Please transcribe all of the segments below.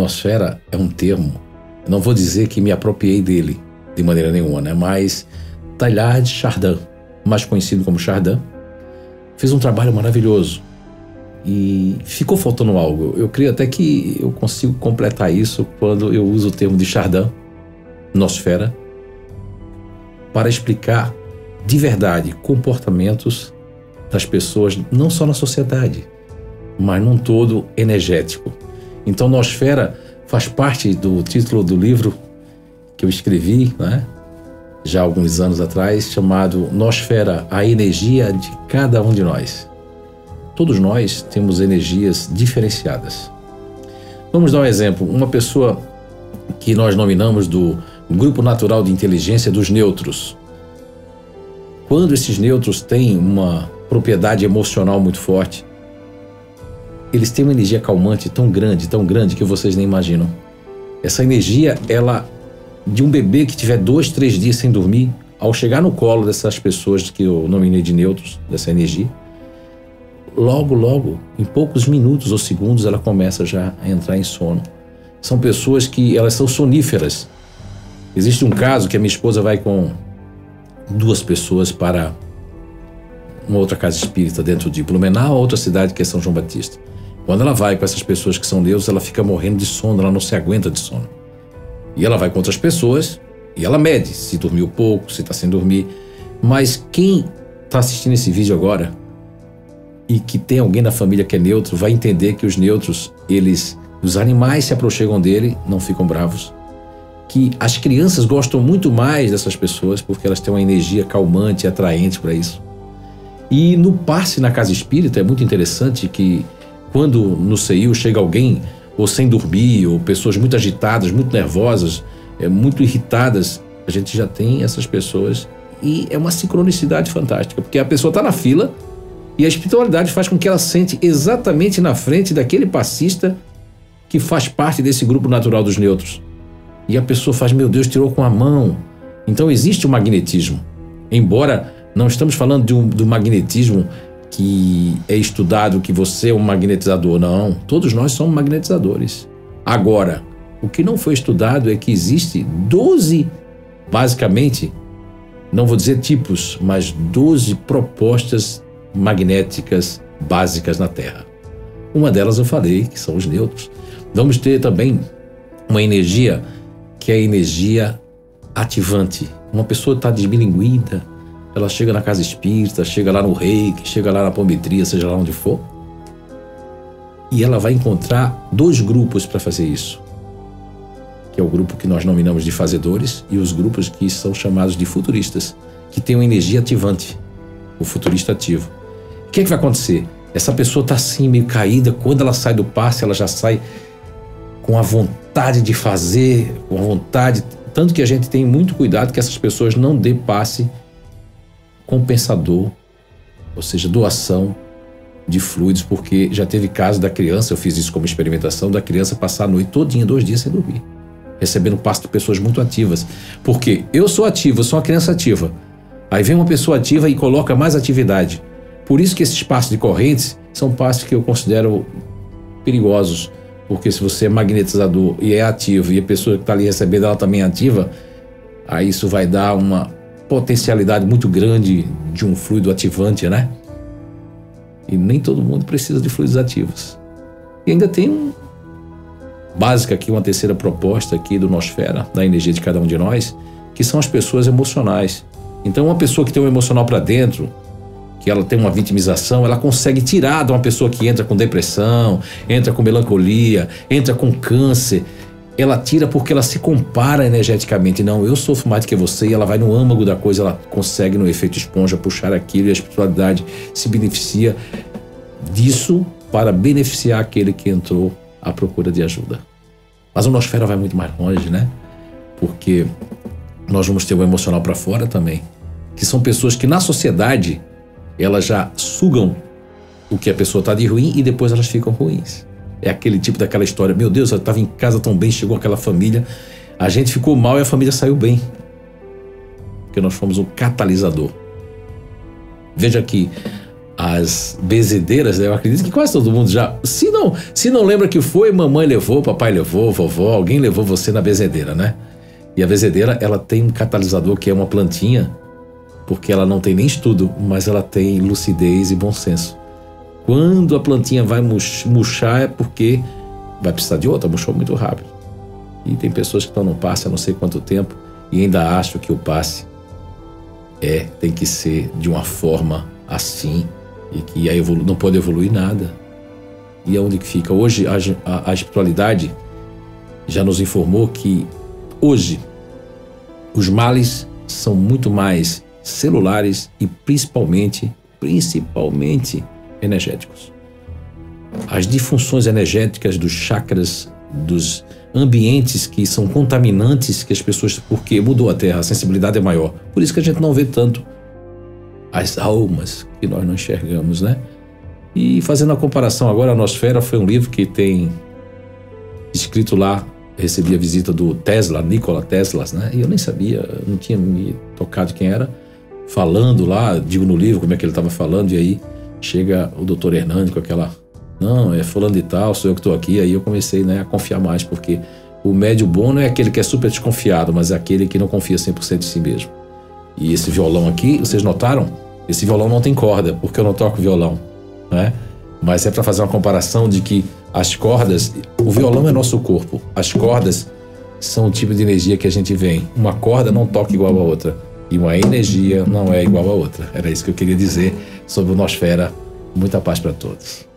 nosfera é um termo, não vou dizer que me apropriei dele de maneira nenhuma, né? mas Taillard Chardin, mais conhecido como Chardin, fez um trabalho maravilhoso e ficou faltando algo. Eu creio até que eu consigo completar isso quando eu uso o termo de Chardin, nosfera, para explicar de verdade comportamentos das pessoas, não só na sociedade, mas num todo energético. Então, nosfera faz parte do título do livro que eu escrevi, né? já há alguns anos atrás, chamado Nosfera, a energia de cada um de nós. Todos nós temos energias diferenciadas. Vamos dar um exemplo. Uma pessoa que nós nominamos do Grupo Natural de Inteligência dos Neutros. Quando esses neutros têm uma propriedade emocional muito forte, eles têm uma energia calmante tão grande, tão grande que vocês nem imaginam. Essa energia, ela de um bebê que tiver dois, três dias sem dormir, ao chegar no colo dessas pessoas que eu nominei de neutros, dessa energia, logo, logo, em poucos minutos ou segundos, ela começa já a entrar em sono. São pessoas que elas são soníferas. Existe um caso que a minha esposa vai com duas pessoas para uma outra casa espírita dentro de Blumenau, outra cidade que é São João Batista. Quando ela vai com essas pessoas que são neutros, ela fica morrendo de sono, ela não se aguenta de sono. E ela vai com outras pessoas e ela mede se dormiu pouco, se está sem dormir. Mas quem está assistindo esse vídeo agora e que tem alguém na família que é neutro, vai entender que os neutros, eles, os animais se aproximam dele, não ficam bravos. Que as crianças gostam muito mais dessas pessoas porque elas têm uma energia calmante e atraente para isso. E no passe na casa espírita é muito interessante que quando no CEIU chega alguém ou sem dormir, ou pessoas muito agitadas, muito nervosas, é, muito irritadas, a gente já tem essas pessoas e é uma sincronicidade fantástica, porque a pessoa está na fila e a espiritualidade faz com que ela sente exatamente na frente daquele passista que faz parte desse grupo natural dos neutros. E a pessoa faz, meu Deus, tirou com a mão. Então existe o magnetismo. Embora não estamos falando de um, do magnetismo que é estudado que você é um magnetizador. Não, todos nós somos magnetizadores. Agora, o que não foi estudado é que existe 12, basicamente, não vou dizer tipos, mas 12 propostas magnéticas básicas na Terra. Uma delas eu falei, que são os neutros. Vamos ter também uma energia que é a energia ativante. Uma pessoa está desmilinguida, ela chega na casa espírita, chega lá no reiki, chega lá na pometria, seja lá onde for. E ela vai encontrar dois grupos para fazer isso. Que é o grupo que nós nominamos de fazedores e os grupos que são chamados de futuristas, que têm uma energia ativante, o futurista ativo. O que, é que vai acontecer? Essa pessoa está assim, meio caída, quando ela sai do passe, ela já sai com a vontade de fazer, com a vontade. Tanto que a gente tem muito cuidado que essas pessoas não dê passe compensador, ou seja, doação de fluidos, porque já teve caso da criança, eu fiz isso como experimentação, da criança passar a noite todinha, dois dias sem dormir, recebendo passo de pessoas muito ativas. Porque eu sou ativo, eu sou uma criança ativa. Aí vem uma pessoa ativa e coloca mais atividade. Por isso que esses passos de correntes são passos que eu considero perigosos, porque se você é magnetizador e é ativo e a pessoa que está ali recebendo ela também é ativa, aí isso vai dar uma potencialidade muito grande de um fluido ativante, né? E nem todo mundo precisa de fluidos ativos. E ainda tem um básica aqui, uma terceira proposta aqui do Nosfera, da energia de cada um de nós, que são as pessoas emocionais. Então, uma pessoa que tem um emocional para dentro, que ela tem uma vitimização, ela consegue tirar de uma pessoa que entra com depressão, entra com melancolia, entra com câncer, ela tira porque ela se compara energeticamente. Não, eu sofro mais do que você e ela vai no âmago da coisa, ela consegue no efeito esponja puxar aquilo e a espiritualidade se beneficia disso para beneficiar aquele que entrou à procura de ajuda. Mas o Nosfera vai muito mais longe, né? Porque nós vamos ter o emocional para fora também, que são pessoas que na sociedade elas já sugam o que a pessoa está de ruim e depois elas ficam ruins. É aquele tipo daquela história. Meu Deus, eu estava em casa tão bem, chegou aquela família, a gente ficou mal e a família saiu bem. Porque nós fomos um catalisador. Veja que as bezedeiras, né? eu acredito que quase todo mundo já. Se não, se não lembra que foi, mamãe levou, papai levou, vovó, alguém levou você na bezedeira, né? E a bezedeira, ela tem um catalisador que é uma plantinha, porque ela não tem nem estudo, mas ela tem lucidez e bom senso. Quando a plantinha vai murchar é porque vai precisar de outra, murchou muito rápido. E tem pessoas que estão no passe há não sei quanto tempo e ainda acham que o passe é, tem que ser de uma forma assim e que aí não pode evoluir nada. E é onde que fica? Hoje a, a, a espiritualidade já nos informou que hoje os males são muito mais celulares e principalmente, principalmente energéticos. As disfunções energéticas dos chakras, dos ambientes que são contaminantes que as pessoas, porque mudou a Terra, a sensibilidade é maior. Por isso que a gente não vê tanto as almas que nós não enxergamos, né? E fazendo a comparação agora, a Nosfera foi um livro que tem escrito lá, recebi a visita do Tesla, Nikola Tesla, né? E eu nem sabia, não tinha me tocado quem era, falando lá, digo no livro como é que ele estava falando, e aí chega o doutor Hernani com aquela, não, é fulano de tal, sou eu que estou aqui, aí eu comecei né, a confiar mais, porque o médio bom não é aquele que é super desconfiado, mas é aquele que não confia 100% em si mesmo. E esse violão aqui, vocês notaram? Esse violão não tem corda, porque eu não toco violão, né? Mas é para fazer uma comparação de que as cordas, o violão é nosso corpo, as cordas são o tipo de energia que a gente vem. Uma corda não toca igual a outra e uma energia não é igual a outra. Era isso que eu queria dizer sobre o Nosfera. Muita paz para todos.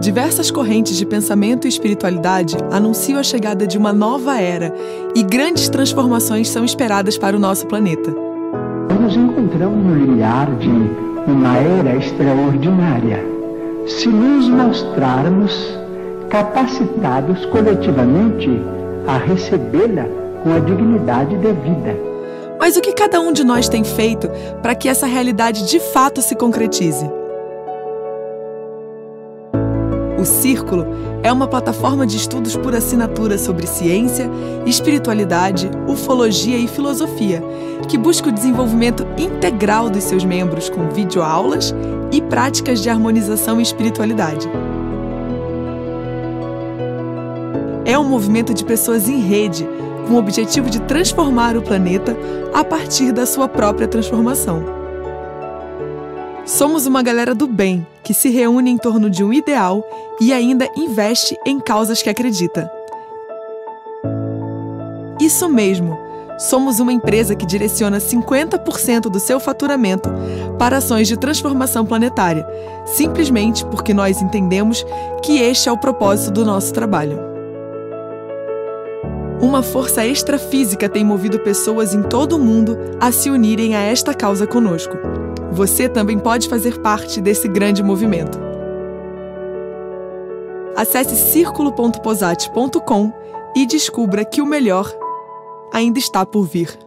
Diversas correntes de pensamento e espiritualidade anunciam a chegada de uma nova era e grandes transformações são esperadas para o nosso planeta. Nos encontramos no limiar de uma era extraordinária. Se nos mostrarmos capacitados coletivamente a recebê-la com a dignidade devida. Mas o que cada um de nós tem feito para que essa realidade de fato se concretize? O Círculo é uma plataforma de estudos por assinatura sobre ciência, espiritualidade, ufologia e filosofia, que busca o desenvolvimento integral dos seus membros com videoaulas e práticas de harmonização e espiritualidade. É um movimento de pessoas em rede, com o objetivo de transformar o planeta a partir da sua própria transformação. Somos uma galera do bem que se reúne em torno de um ideal e ainda investe em causas que acredita. Isso mesmo! Somos uma empresa que direciona 50% do seu faturamento para ações de transformação planetária, simplesmente porque nós entendemos que este é o propósito do nosso trabalho. Uma força extrafísica tem movido pessoas em todo o mundo a se unirem a esta causa conosco. Você também pode fazer parte desse grande movimento. Acesse círculo.posate.com e descubra que o melhor ainda está por vir.